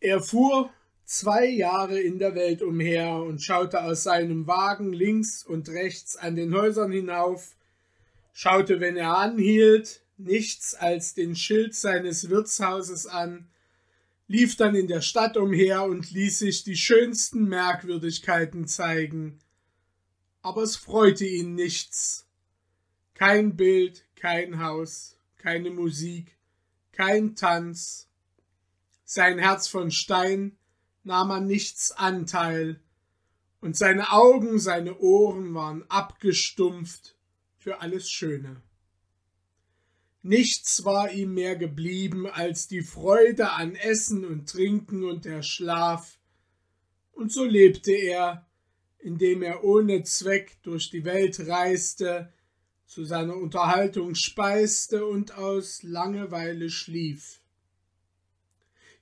Er fuhr zwei Jahre in der Welt umher und schaute aus seinem Wagen links und rechts an den Häusern hinauf, schaute, wenn er anhielt, nichts als den Schild seines Wirtshauses an, lief dann in der Stadt umher und ließ sich die schönsten Merkwürdigkeiten zeigen. Aber es freute ihn nichts. Kein Bild, kein Haus, keine Musik, kein Tanz. Sein Herz von Stein nahm an nichts Anteil, und seine Augen, seine Ohren waren abgestumpft für alles Schöne. Nichts war ihm mehr geblieben als die Freude an Essen und Trinken und der Schlaf, und so lebte er, indem er ohne Zweck durch die Welt reiste, zu seiner Unterhaltung speiste und aus Langeweile schlief.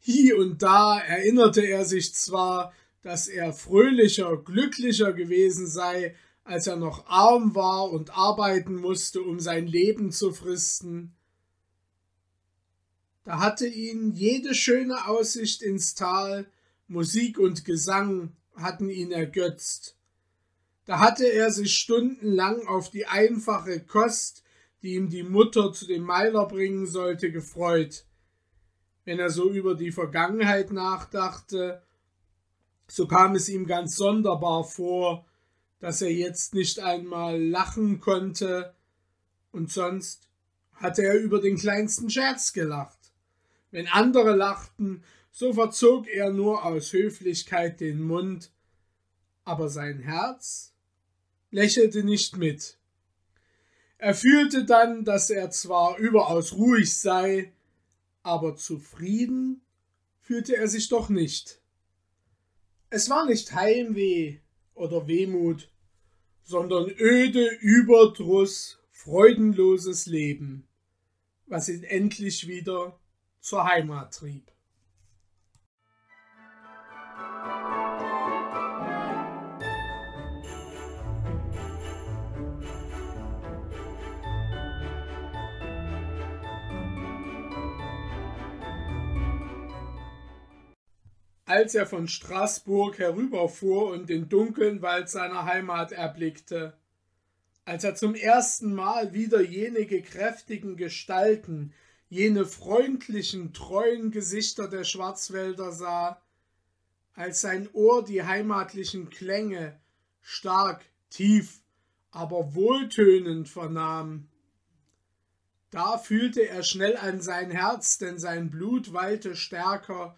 Hie und da erinnerte er sich zwar, dass er fröhlicher, glücklicher gewesen sei, als er noch arm war und arbeiten musste, um sein Leben zu fristen. Da hatte ihn jede schöne Aussicht ins Tal, Musik und Gesang hatten ihn ergötzt. Da hatte er sich stundenlang auf die einfache Kost, die ihm die Mutter zu dem Meiler bringen sollte, gefreut. Wenn er so über die Vergangenheit nachdachte, so kam es ihm ganz sonderbar vor, dass er jetzt nicht einmal lachen konnte, und sonst hatte er über den kleinsten Scherz gelacht. Wenn andere lachten, so verzog er nur aus Höflichkeit den Mund, aber sein Herz lächelte nicht mit. Er fühlte dann, dass er zwar überaus ruhig sei, aber zufrieden fühlte er sich doch nicht. Es war nicht Heimweh oder Wehmut, sondern öde Überdruss, freudenloses Leben, was ihn endlich wieder zur Heimat trieb. Als er von Straßburg herüberfuhr und den dunklen Wald seiner Heimat erblickte, als er zum ersten Mal wieder jene gekräftigen Gestalten, jene freundlichen, treuen Gesichter der Schwarzwälder sah, als sein Ohr die heimatlichen Klänge stark, tief, aber wohltönend vernahm. Da fühlte er schnell an sein Herz, denn sein Blut wallte stärker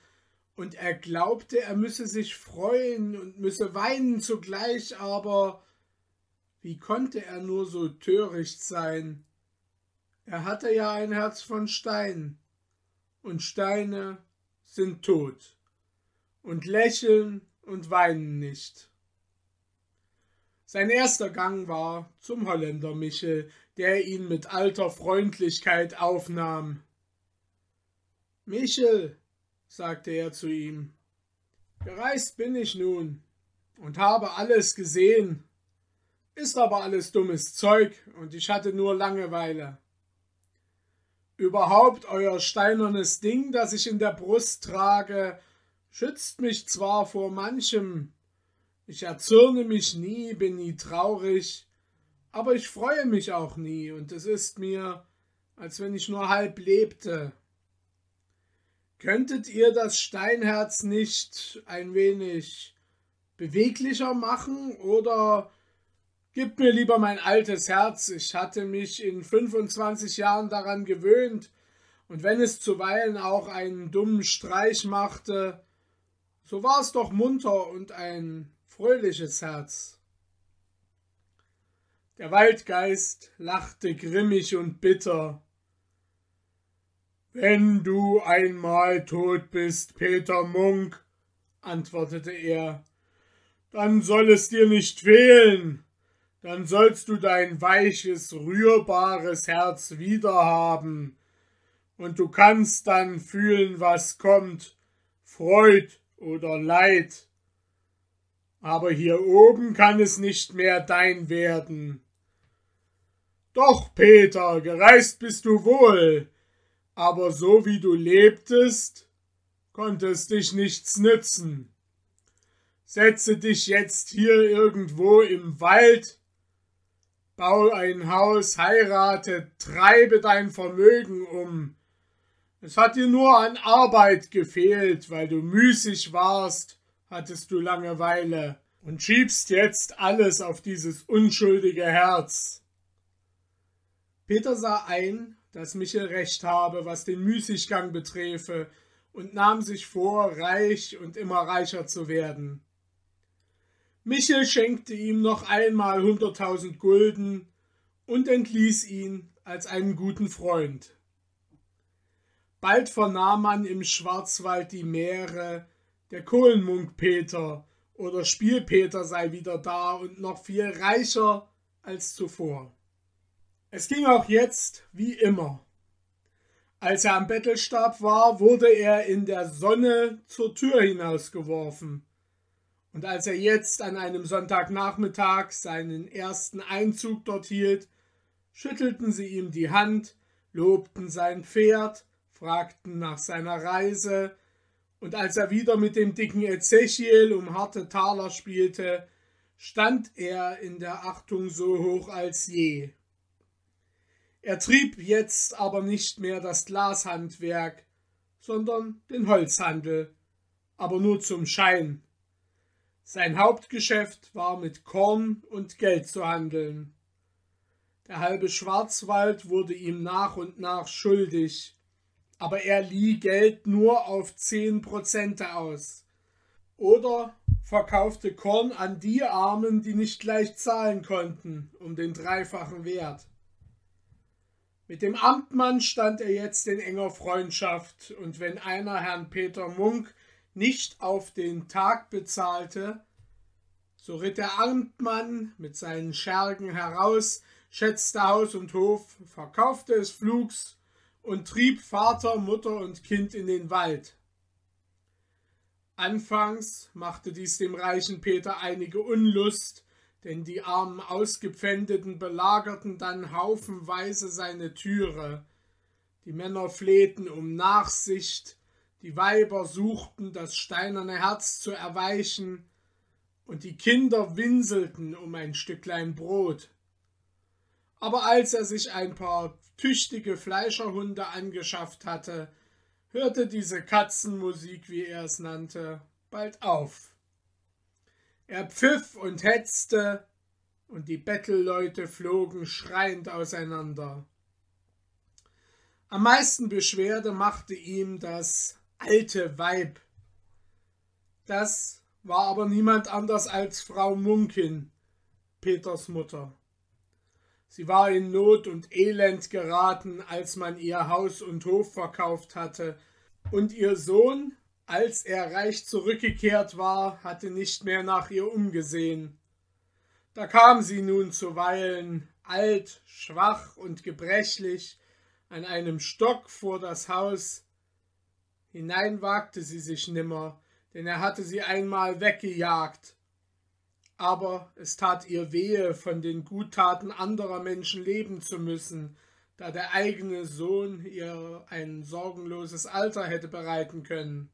und er glaubte, er müsse sich freuen und müsse weinen zugleich, aber wie konnte er nur so töricht sein? Er hatte ja ein Herz von Stein, und Steine sind tot, und lächeln und weinen nicht. Sein erster Gang war zum Holländer Michel, der ihn mit alter Freundlichkeit aufnahm. Michel, sagte er zu ihm, gereist bin ich nun und habe alles gesehen, ist aber alles dummes Zeug und ich hatte nur Langeweile. Überhaupt euer steinernes Ding, das ich in der Brust trage, schützt mich zwar vor manchem, ich erzürne mich nie, bin nie traurig, aber ich freue mich auch nie, und es ist mir, als wenn ich nur halb lebte. Könntet ihr das Steinherz nicht ein wenig beweglicher machen oder gebt mir lieber mein altes Herz? Ich hatte mich in 25 Jahren daran gewöhnt und wenn es zuweilen auch einen dummen Streich machte, so war es doch munter und ein fröhliches Herz. Der Waldgeist lachte grimmig und bitter. Wenn du einmal tot bist, Peter Munk, antwortete er, dann soll es dir nicht fehlen, dann sollst du dein weiches, rührbares Herz wiederhaben, und du kannst dann fühlen, was kommt, Freud oder Leid. Aber hier oben kann es nicht mehr dein werden. Doch, Peter, gereist bist du wohl, aber so wie du lebtest, konnte es dich nichts nützen. Setze dich jetzt hier irgendwo im Wald, bau ein Haus, heirate, treibe dein Vermögen um. Es hat dir nur an Arbeit gefehlt, weil du müßig warst, hattest du Langeweile und schiebst jetzt alles auf dieses unschuldige Herz. Peter sah ein, dass Michel recht habe, was den Müßiggang beträfe, und nahm sich vor, reich und immer reicher zu werden. Michel schenkte ihm noch einmal hunderttausend Gulden und entließ ihn als einen guten Freund. Bald vernahm man im Schwarzwald die Meere, der Kohlenmunk Peter oder Spielpeter sei wieder da und noch viel reicher als zuvor. Es ging auch jetzt wie immer. Als er am Bettelstab war, wurde er in der Sonne zur Tür hinausgeworfen. Und als er jetzt an einem Sonntagnachmittag seinen ersten Einzug dort hielt, schüttelten sie ihm die Hand, lobten sein Pferd, fragten nach seiner Reise, und als er wieder mit dem dicken Ezechiel um harte Taler spielte, stand er in der Achtung so hoch als je. Er trieb jetzt aber nicht mehr das Glashandwerk, sondern den Holzhandel, aber nur zum Schein. Sein Hauptgeschäft war mit Korn und Geld zu handeln. Der halbe Schwarzwald wurde ihm nach und nach schuldig, aber er lieh Geld nur auf zehn Prozente aus. Oder verkaufte Korn an die Armen, die nicht gleich zahlen konnten, um den dreifachen Wert. Mit dem Amtmann stand er jetzt in enger Freundschaft, und wenn einer Herrn Peter Munk nicht auf den Tag bezahlte, so ritt der Amtmann mit seinen Schergen heraus, schätzte Haus und Hof, verkaufte es flugs und trieb Vater, Mutter und Kind in den Wald. Anfangs machte dies dem reichen Peter einige Unlust, denn die armen Ausgepfändeten belagerten dann haufenweise seine Türe. Die Männer flehten um Nachsicht, die Weiber suchten, das steinerne Herz zu erweichen, und die Kinder winselten um ein Stücklein Brot. Aber als er sich ein paar tüchtige Fleischerhunde angeschafft hatte, hörte diese Katzenmusik, wie er es nannte, bald auf. Er pfiff und hetzte, und die Bettelleute flogen schreiend auseinander. Am meisten Beschwerde machte ihm das alte Weib. Das war aber niemand anders als Frau Munkin, Peters Mutter. Sie war in Not und Elend geraten, als man ihr Haus und Hof verkauft hatte, und ihr Sohn, als er reich zurückgekehrt war, hatte nicht mehr nach ihr umgesehen. Da kam sie nun zuweilen, alt, schwach und gebrechlich, an einem Stock vor das Haus, Hinein wagte sie sich nimmer, denn er hatte sie einmal weggejagt. Aber es tat ihr wehe, von den Guttaten anderer Menschen leben zu müssen, da der eigene Sohn ihr ein sorgenloses Alter hätte bereiten können.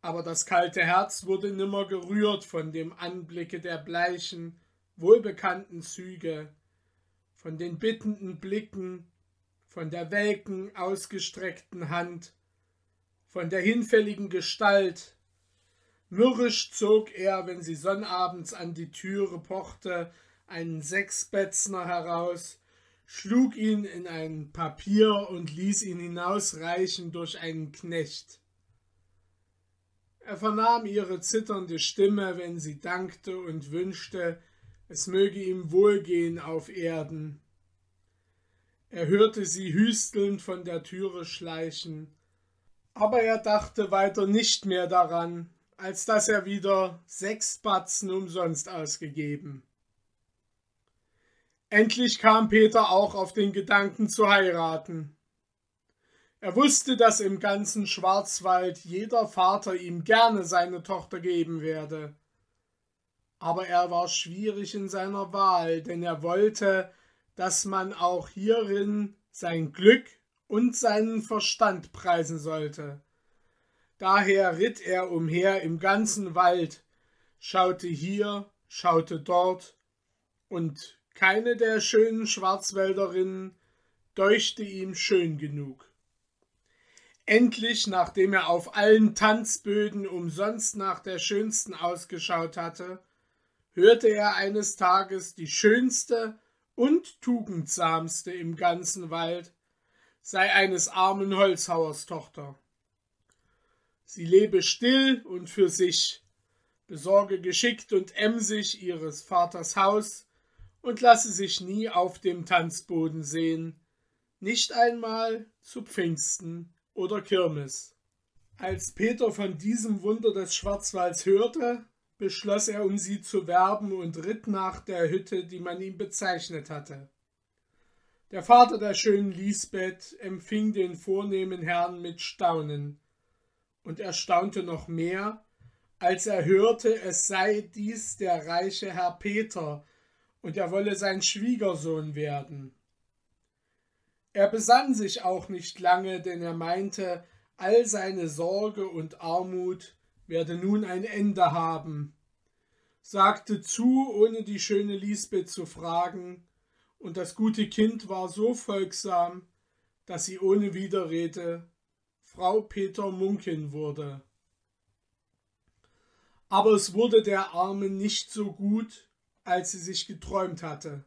Aber das kalte Herz wurde nimmer gerührt von dem Anblicke der bleichen, wohlbekannten Züge, von den bittenden Blicken, von der welken, ausgestreckten Hand, von der hinfälligen Gestalt. Mürrisch zog er, wenn sie sonnabends an die Türe pochte, einen Sechsbetzner heraus, schlug ihn in ein Papier und ließ ihn hinausreichen durch einen Knecht. Er vernahm ihre zitternde Stimme, wenn sie dankte und wünschte, es möge ihm wohlgehen auf Erden. Er hörte sie hüstelnd von der Türe schleichen, aber er dachte weiter nicht mehr daran, als dass er wieder sechs Batzen umsonst ausgegeben. Endlich kam Peter auch auf den Gedanken zu heiraten. Er wusste, dass im ganzen Schwarzwald jeder Vater ihm gerne seine Tochter geben werde. Aber er war schwierig in seiner Wahl, denn er wollte, dass man auch hierin sein Glück und seinen Verstand preisen sollte. Daher ritt er umher im ganzen Wald, schaute hier, schaute dort, und keine der schönen Schwarzwälderinnen deuchte ihm schön genug. Endlich, nachdem er auf allen Tanzböden umsonst nach der schönsten ausgeschaut hatte, hörte er eines Tages die schönste und tugendsamste im ganzen Wald sei eines armen Holzhauers Tochter. Sie lebe still und für sich, besorge geschickt und emsig ihres Vaters Haus und lasse sich nie auf dem Tanzboden sehen, nicht einmal zu Pfingsten oder Kirmes. Als Peter von diesem Wunder des Schwarzwalds hörte, beschloss er, um sie zu werben und ritt nach der Hütte, die man ihm bezeichnet hatte. Der Vater der schönen Lisbeth empfing den vornehmen Herrn mit Staunen, und er staunte noch mehr, als er hörte, es sei dies der reiche Herr Peter, und er wolle sein Schwiegersohn werden. Er besann sich auch nicht lange, denn er meinte, all seine Sorge und Armut werde nun ein Ende haben, sagte zu, ohne die schöne Lisbeth zu fragen, und das gute Kind war so folgsam, dass sie ohne Widerrede Frau Peter Munkin wurde. Aber es wurde der Armen nicht so gut, als sie sich geträumt hatte.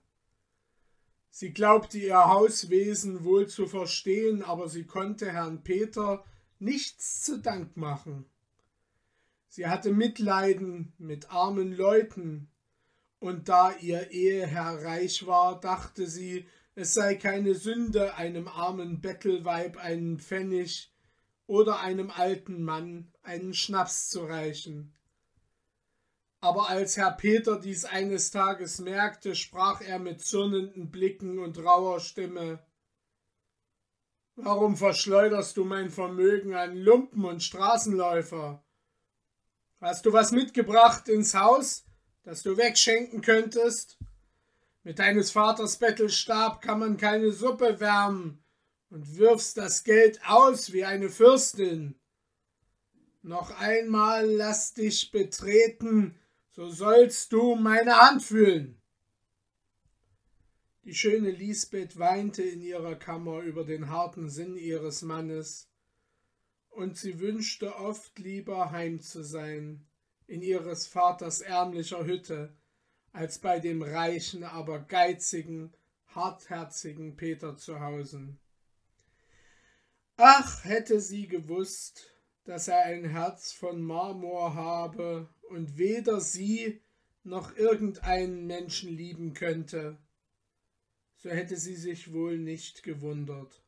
Sie glaubte ihr Hauswesen wohl zu verstehen, aber sie konnte Herrn Peter nichts zu Dank machen. Sie hatte Mitleiden mit armen Leuten, und da ihr Eheherr reich war, dachte sie, es sei keine Sünde, einem armen Bettelweib einen Pfennig oder einem alten Mann einen Schnaps zu reichen. Aber als Herr Peter dies eines Tages merkte, sprach er mit zürnenden Blicken und rauer Stimme Warum verschleuderst du mein Vermögen an Lumpen und Straßenläufer? Hast du was mitgebracht ins Haus, das du wegschenken könntest? Mit deines Vaters Bettelstab kann man keine Suppe wärmen, und wirfst das Geld aus wie eine Fürstin. Noch einmal lass dich betreten, so sollst du meine Hand fühlen. Die schöne Lisbeth weinte in ihrer Kammer über den harten Sinn ihres Mannes, und sie wünschte oft lieber heim zu sein, in ihres Vaters ärmlicher Hütte, als bei dem reichen, aber geizigen, hartherzigen Peter zu Hause. Ach, hätte sie gewusst, dass er ein Herz von Marmor habe und weder sie noch irgendeinen Menschen lieben könnte, so hätte sie sich wohl nicht gewundert.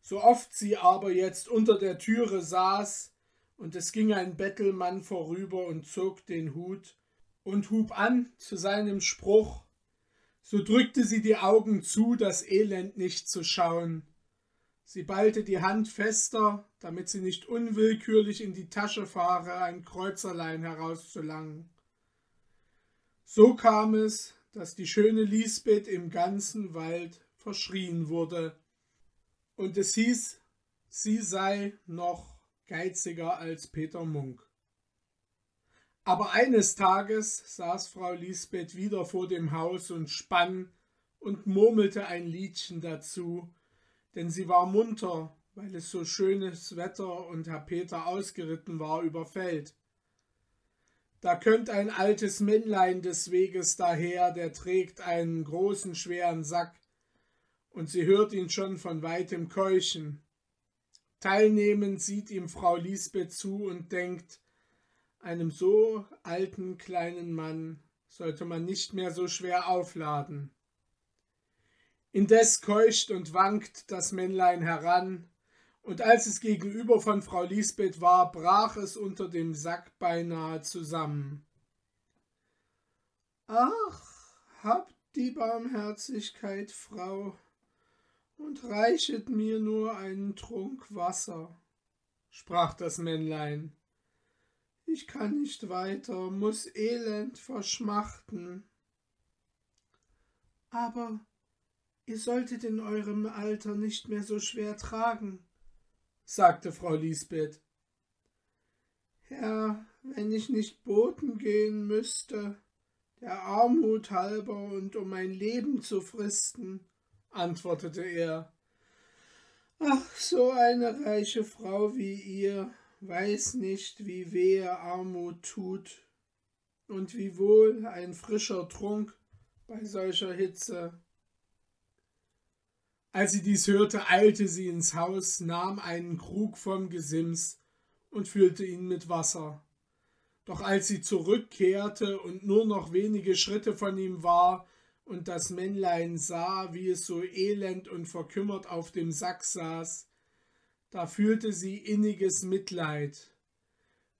So oft sie aber jetzt unter der Türe saß, und es ging ein Bettelmann vorüber und zog den Hut und hub an zu seinem Spruch, so drückte sie die Augen zu, das Elend nicht zu schauen, Sie ballte die Hand fester, damit sie nicht unwillkürlich in die Tasche fahre, ein Kreuzerlein herauszulangen. So kam es, dass die schöne Lisbeth im ganzen Wald verschrien wurde, und es hieß, sie sei noch geiziger als Peter Munk. Aber eines Tages saß Frau Lisbeth wieder vor dem Haus und spann und murmelte ein Liedchen dazu, denn sie war munter, weil es so schönes Wetter und Herr Peter ausgeritten war über Feld. Da kömmt ein altes Männlein des Weges daher, der trägt einen großen schweren Sack, und sie hört ihn schon von weitem keuchen. Teilnehmend sieht ihm Frau Lisbeth zu und denkt, einem so alten kleinen Mann sollte man nicht mehr so schwer aufladen. Indes keucht und wankt das Männlein heran, und als es gegenüber von Frau Lisbeth war, brach es unter dem Sack beinahe zusammen. Ach, habt die Barmherzigkeit, Frau, und reichet mir nur einen Trunk Wasser, sprach das Männlein. Ich kann nicht weiter, muss elend verschmachten. Aber Ihr solltet in eurem Alter nicht mehr so schwer tragen, sagte Frau Lisbeth. Ja, wenn ich nicht boten gehen müsste, der Armut halber und um mein Leben zu fristen, antwortete er. Ach, so eine reiche Frau wie ihr weiß nicht, wie wehe Armut tut und wie wohl ein frischer Trunk bei solcher Hitze. Als sie dies hörte, eilte sie ins Haus, nahm einen Krug vom Gesims und füllte ihn mit Wasser. Doch als sie zurückkehrte und nur noch wenige Schritte von ihm war und das Männlein sah, wie es so elend und verkümmert auf dem Sack saß, da fühlte sie inniges Mitleid,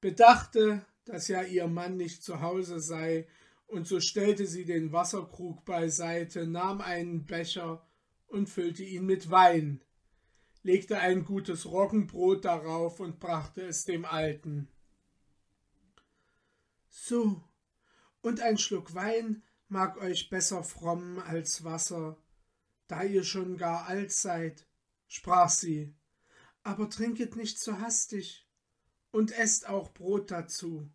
bedachte, dass ja ihr Mann nicht zu Hause sei, und so stellte sie den Wasserkrug beiseite, nahm einen Becher und füllte ihn mit Wein, legte ein gutes Roggenbrot darauf und brachte es dem Alten. So, und ein Schluck Wein mag euch besser frommen als Wasser, da ihr schon gar alt seid, sprach sie, aber trinket nicht zu hastig und esst auch Brot dazu.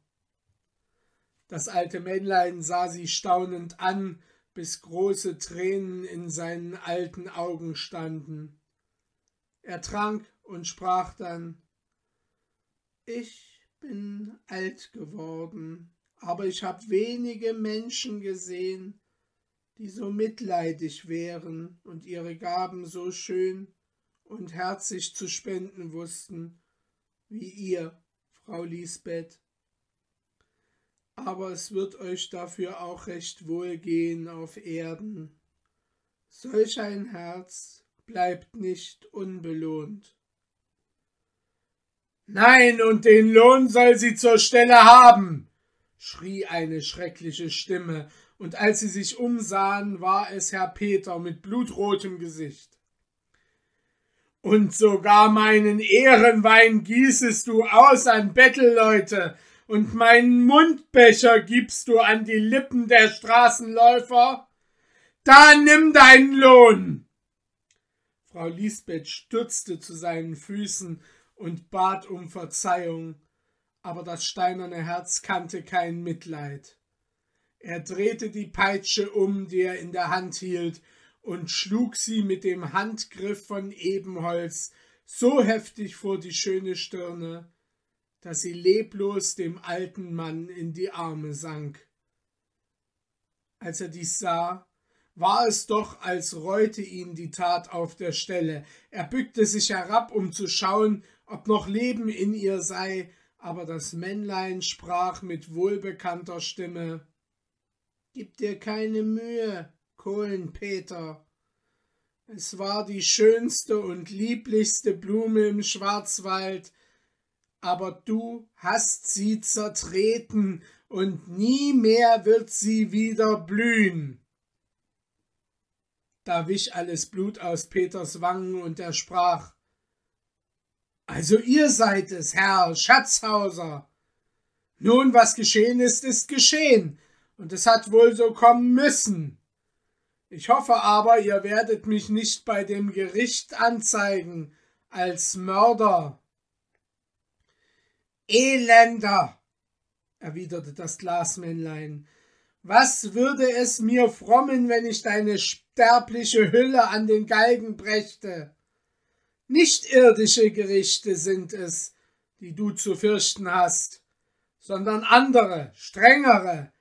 Das alte Männlein sah sie staunend an, bis große Tränen in seinen alten Augen standen. Er trank und sprach dann Ich bin alt geworden, aber ich habe wenige Menschen gesehen, die so mitleidig wären und ihre Gaben so schön und herzig zu spenden wussten, wie ihr, Frau Lisbeth aber es wird euch dafür auch recht wohl gehen auf Erden. Solch ein Herz bleibt nicht unbelohnt. Nein, und den Lohn soll sie zur Stelle haben, schrie eine schreckliche Stimme, und als sie sich umsahen, war es Herr Peter mit blutrotem Gesicht. Und sogar meinen Ehrenwein gießest du aus an Bettelleute, und meinen Mundbecher gibst du an die Lippen der Straßenläufer? Da nimm deinen Lohn! Frau Lisbeth stürzte zu seinen Füßen und bat um Verzeihung, aber das steinerne Herz kannte kein Mitleid. Er drehte die Peitsche um, die er in der Hand hielt, und schlug sie mit dem Handgriff von Ebenholz so heftig vor die schöne Stirne, dass sie leblos dem alten Mann in die Arme sank. Als er dies sah, war es doch, als reute ihn die Tat auf der Stelle. Er bückte sich herab, um zu schauen, ob noch Leben in ihr sei, aber das Männlein sprach mit wohlbekannter Stimme Gib dir keine Mühe, Kohlenpeter. Es war die schönste und lieblichste Blume im Schwarzwald, aber du hast sie zertreten, und nie mehr wird sie wieder blühen. Da wich alles Blut aus Peters Wangen, und er sprach Also ihr seid es, Herr Schatzhauser. Nun, was geschehen ist, ist geschehen, und es hat wohl so kommen müssen. Ich hoffe aber, ihr werdet mich nicht bei dem Gericht anzeigen als Mörder. Elender, erwiderte das Glasmännlein, was würde es mir frommen, wenn ich deine sterbliche Hülle an den Galgen brächte? Nicht irdische Gerichte sind es, die du zu fürchten hast, sondern andere, strengere,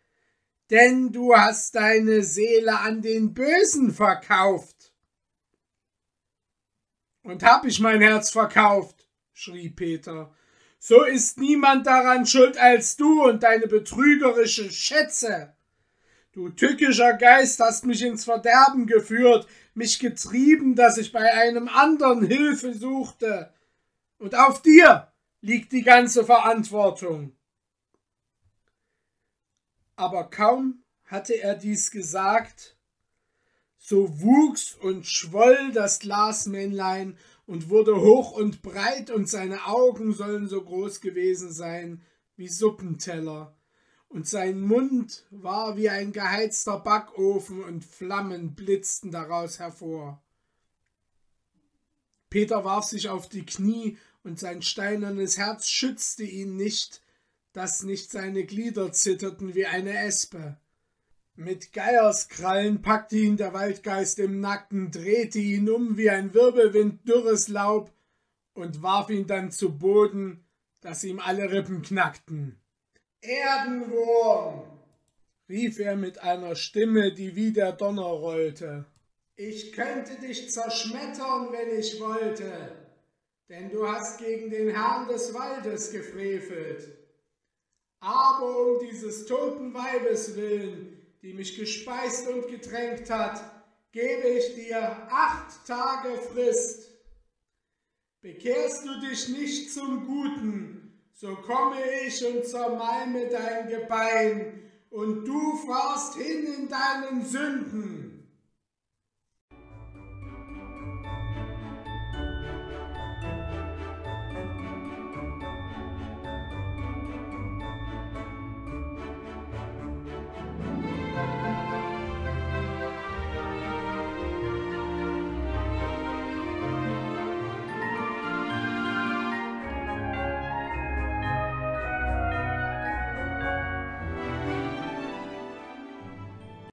denn du hast deine Seele an den Bösen verkauft. Und hab ich mein Herz verkauft, schrie Peter, so ist niemand daran schuld als du und deine betrügerische Schätze. Du tückischer Geist hast mich ins Verderben geführt, mich getrieben, dass ich bei einem anderen Hilfe suchte. Und auf dir liegt die ganze Verantwortung. Aber kaum hatte er dies gesagt, so wuchs und schwoll das Glasmännlein und wurde hoch und breit, und seine Augen sollen so groß gewesen sein wie Suppenteller, und sein Mund war wie ein geheizter Backofen, und Flammen blitzten daraus hervor. Peter warf sich auf die Knie, und sein steinernes Herz schützte ihn nicht, dass nicht seine Glieder zitterten wie eine Espe. Mit Geierskrallen packte ihn der Waldgeist im Nacken, drehte ihn um wie ein Wirbelwind dürres Laub und warf ihn dann zu Boden, dass ihm alle Rippen knackten. Erdenwurm! rief er mit einer Stimme, die wie der Donner rollte. Ich könnte dich zerschmettern, wenn ich wollte, denn du hast gegen den Herrn des Waldes gefrevelt. Aber um dieses toten Weibes willen, die mich gespeist und getränkt hat, gebe ich dir acht Tage Frist. Bekehrst du dich nicht zum Guten, so komme ich und zermalme dein Gebein, und du fahrst hin in deinen Sünden.